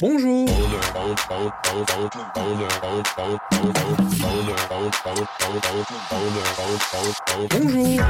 Bonjour. Bonjour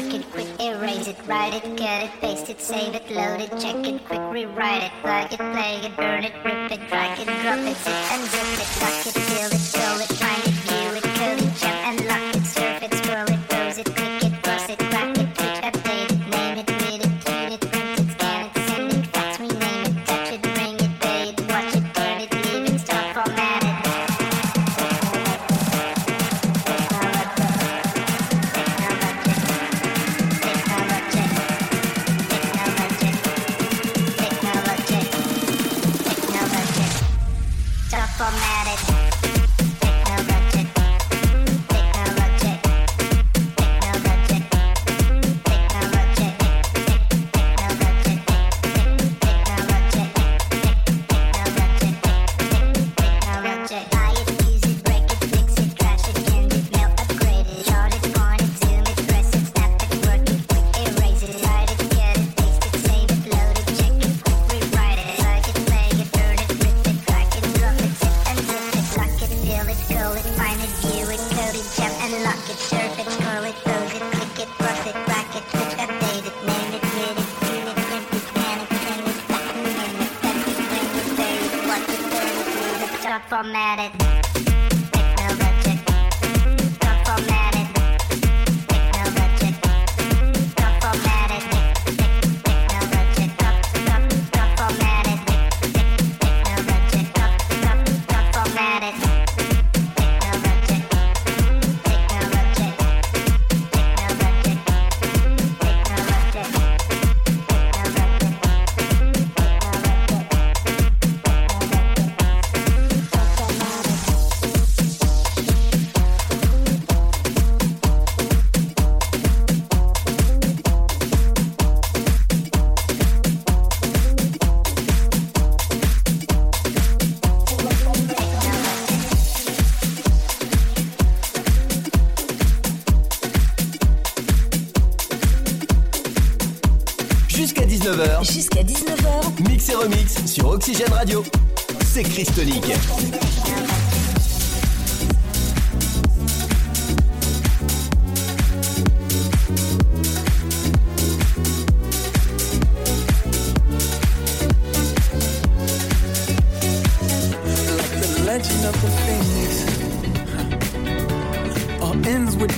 work it, quick erase it, write it, cut it, paste it, save it, load it, check it, quick rewrite it, plug it, play it, burn it, rip it, drag it, drop it, zip and zip it, lock it, build it, it.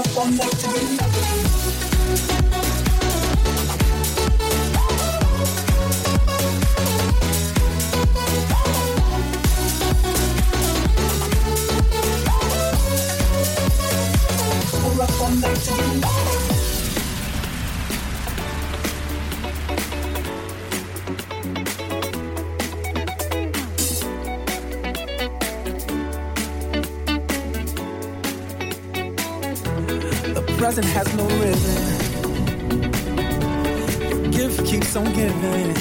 up on that to present has no rhythm. Gift keeps on giving.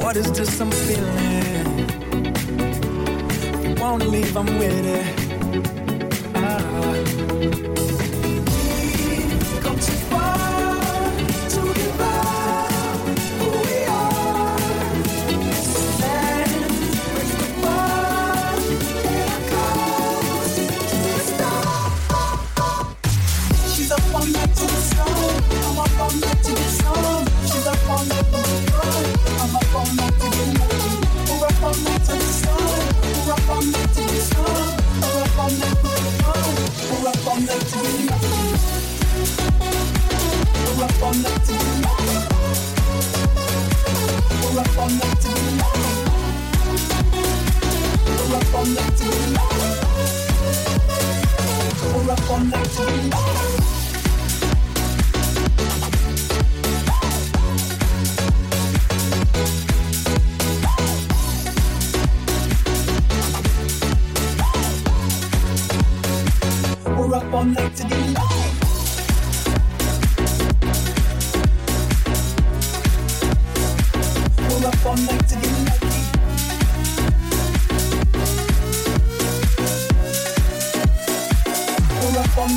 What is this I'm feeling? Wanna leave, I'm with it. up all night to be loved. Chaque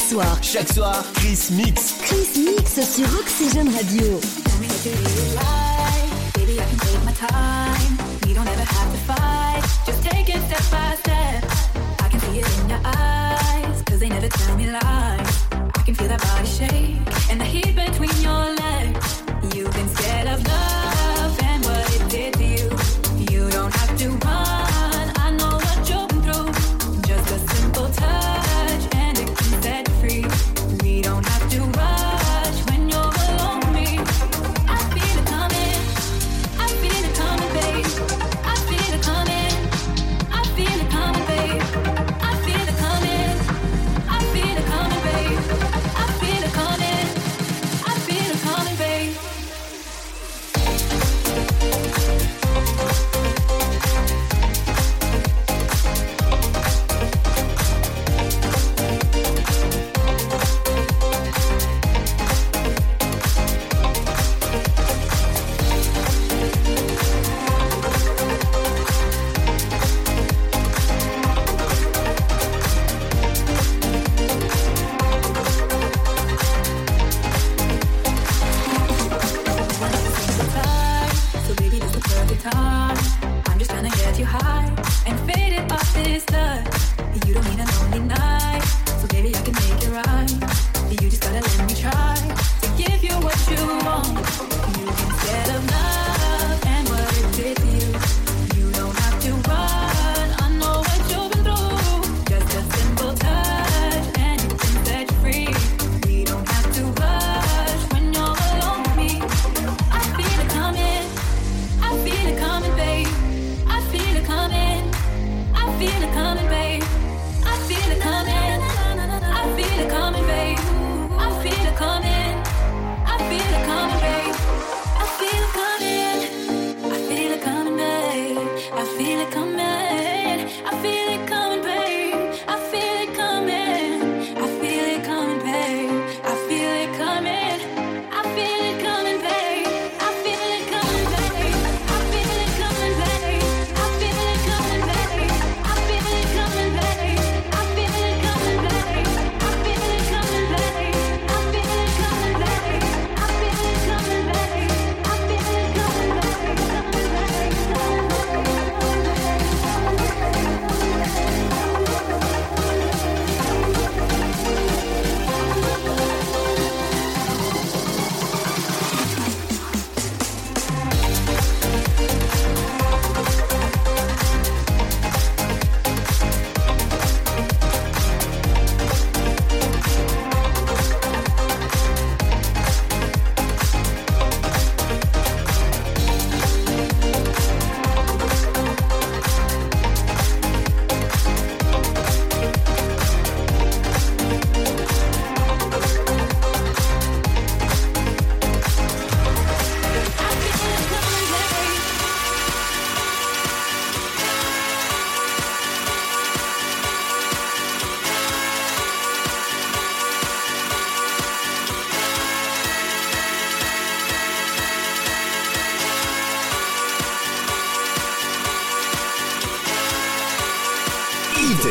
soir, chaque soir, Chris Mix. Radio.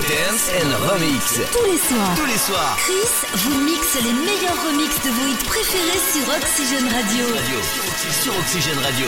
Dance and Remix. Tous les soirs. Tous les soirs. Chris vous mixe les meilleurs remixes de vos hits préférés sur Oxygène Radio. Radio. Sur Oxygène Radio.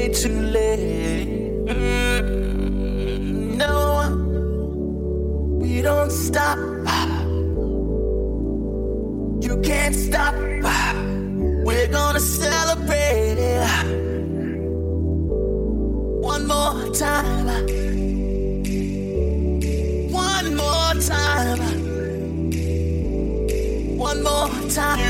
Don't too late. Mm, no, we don't stop. You can't stop. We're gonna celebrate. One more time. One more time. One more time.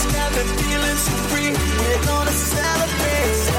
Music's got feeling so free. We're gonna celebrate